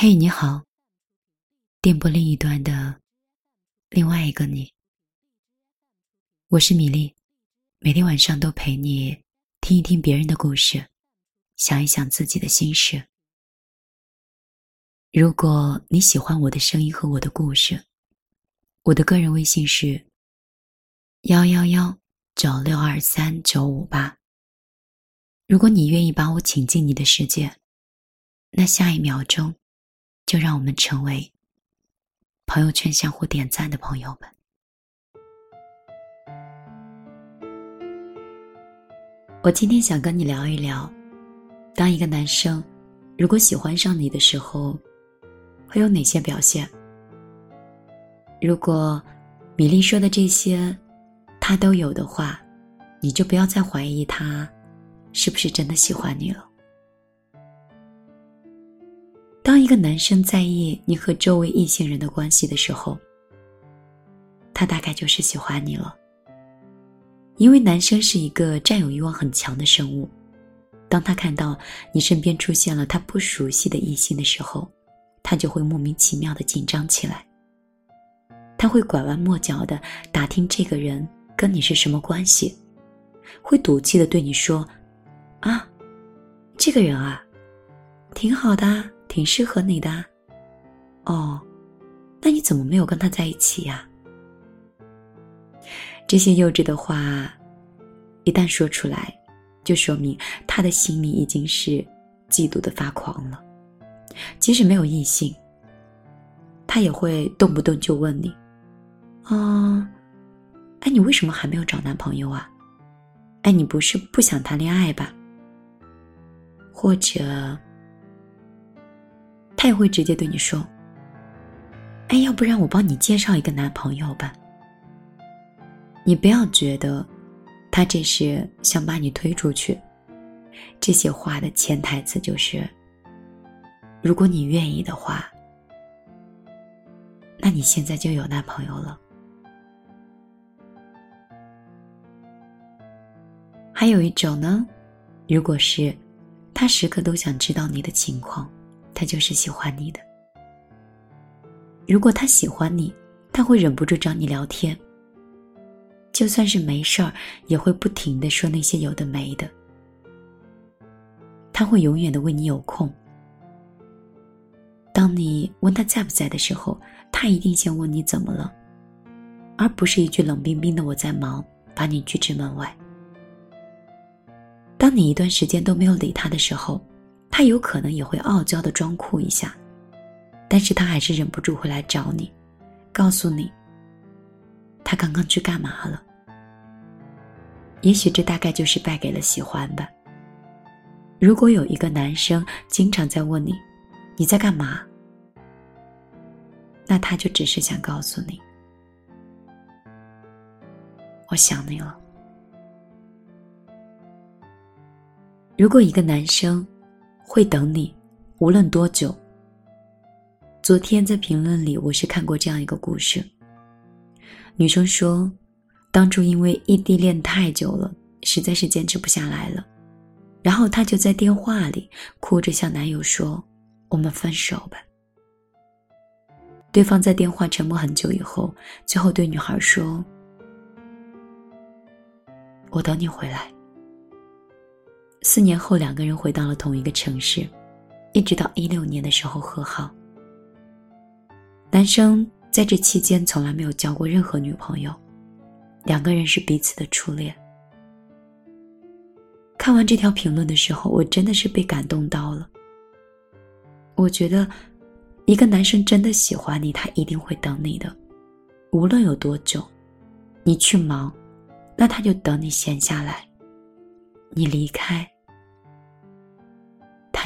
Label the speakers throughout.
Speaker 1: 嘿，你好。电波另一端的另外一个你，我是米粒，每天晚上都陪你听一听别人的故事，想一想自己的心事。如果你喜欢我的声音和我的故事，我的个人微信是幺幺幺九六二三九五八。如果你愿意把我请进你的世界，那下一秒钟。就让我们成为朋友圈相互点赞的朋友们。我今天想跟你聊一聊，当一个男生如果喜欢上你的时候，会有哪些表现？如果米粒说的这些他都有的话，你就不要再怀疑他是不是真的喜欢你了。当一个男生在意你和周围异性人的关系的时候，他大概就是喜欢你了。因为男生是一个占有欲望很强的生物，当他看到你身边出现了他不熟悉的异性的时候，他就会莫名其妙的紧张起来。他会拐弯抹角的打听这个人跟你是什么关系，会赌气的对你说：“啊，这个人啊，挺好的。”挺适合你的，哦，那你怎么没有跟他在一起呀？这些幼稚的话，一旦说出来，就说明他的心里已经是嫉妒的发狂了。即使没有异性，他也会动不动就问你：“啊，哎，你为什么还没有找男朋友啊？哎，你不是不想谈恋爱吧？或者……”他也会直接对你说：“哎，要不然我帮你介绍一个男朋友吧。”你不要觉得他这是想把你推出去，这些话的潜台词就是：如果你愿意的话，那你现在就有男朋友了。还有一种呢，如果是他时刻都想知道你的情况。他就是喜欢你的。如果他喜欢你，他会忍不住找你聊天。就算是没事儿，也会不停的说那些有的没的。他会永远的为你有空。当你问他在不在的时候，他一定先问你怎么了，而不是一句冷冰冰的“我在忙”，把你拒之门外。当你一段时间都没有理他的时候，他有可能也会傲娇的装酷一下，但是他还是忍不住会来找你，告诉你他刚刚去干嘛了。也许这大概就是败给了喜欢吧。如果有一个男生经常在问你你在干嘛，那他就只是想告诉你我想你了。如果一个男生。会等你，无论多久。昨天在评论里，我是看过这样一个故事。女生说，当初因为异地恋太久了，实在是坚持不下来了，然后她就在电话里哭着向男友说：“我们分手吧。”对方在电话沉默很久以后，最后对女孩说：“我等你回来。”四年后，两个人回到了同一个城市，一直到一六年的时候和好。男生在这期间从来没有交过任何女朋友，两个人是彼此的初恋。看完这条评论的时候，我真的是被感动到了。我觉得，一个男生真的喜欢你，他一定会等你的，无论有多久，你去忙，那他就等你闲下来。你离开，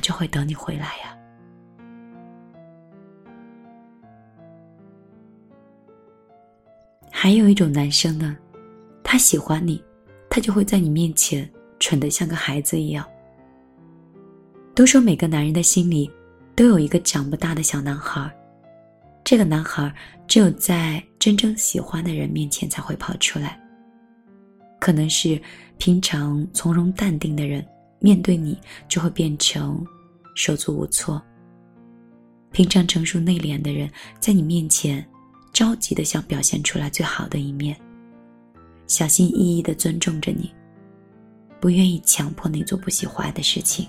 Speaker 1: 就会等你回来呀。还有一种男生呢，他喜欢你，他就会在你面前蠢得像个孩子一样。都说每个男人的心里都有一个长不大的小男孩，这个男孩只有在真正喜欢的人面前才会跑出来。可能是平常从容淡定的人，面对你就会变成手足无措。平常成熟内敛的人，在你面前着急的想表现出来最好的一面，小心翼翼的尊重着你，不愿意强迫你做不喜欢的事情，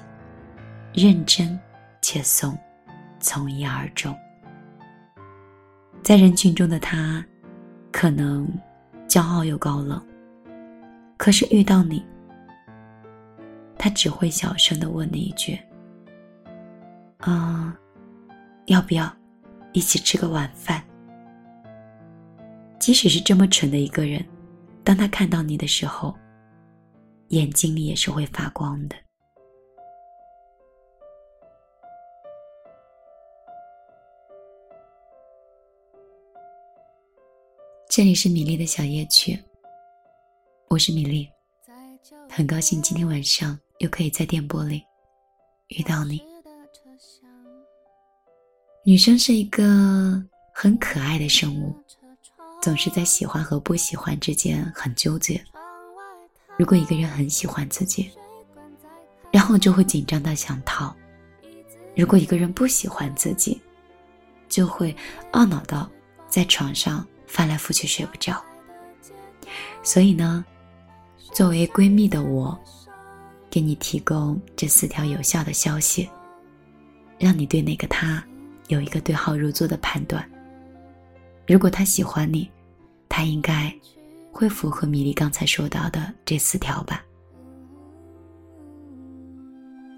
Speaker 1: 认真且怂，从一而终。在人群中的他，可能骄傲又高冷，可是遇到你，他只会小声的问你一句：“啊。”要不要一起吃个晚饭？即使是这么蠢的一个人，当他看到你的时候，眼睛里也是会发光的。这里是米粒的小夜曲，我是米粒，很高兴今天晚上又可以在电波里遇到你。女生是一个很可爱的生物，总是在喜欢和不喜欢之间很纠结。如果一个人很喜欢自己，然后就会紧张到想逃；如果一个人不喜欢自己，就会懊恼到在床上翻来覆去睡不着。所以呢，作为闺蜜的我，给你提供这四条有效的消息，让你对那个他。有一个对号入座的判断。如果他喜欢你，他应该会符合米粒刚才说到的这四条吧。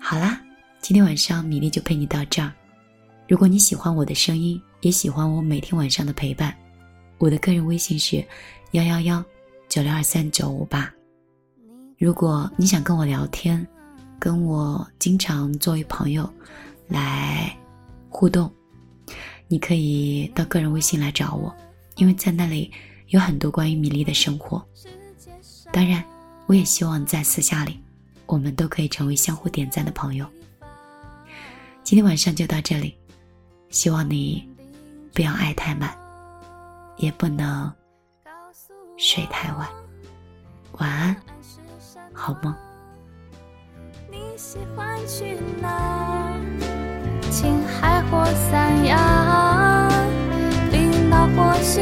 Speaker 1: 好啦，今天晚上米粒就陪你到这儿。如果你喜欢我的声音，也喜欢我每天晚上的陪伴，我的个人微信是幺幺幺九六二三九五八。如果你想跟我聊天，跟我经常作为朋友来互动。你可以到个人微信来找我，因为在那里有很多关于米粒的生活。当然，我也希望在私下里，我们都可以成为相互点赞的朋友。今天晚上就到这里，希望你不要爱太满，也不能睡太晚。晚安，好吗。你喜欢去哪？青海或三亚，冰岛或西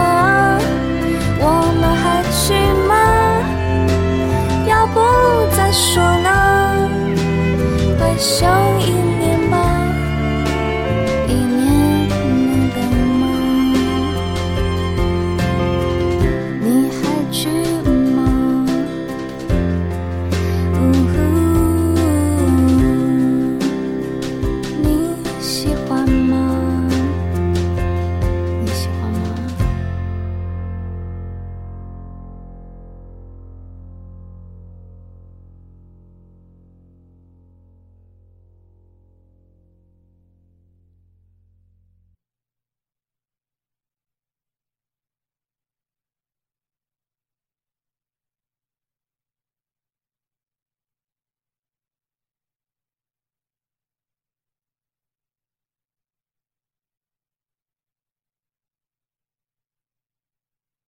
Speaker 1: Show.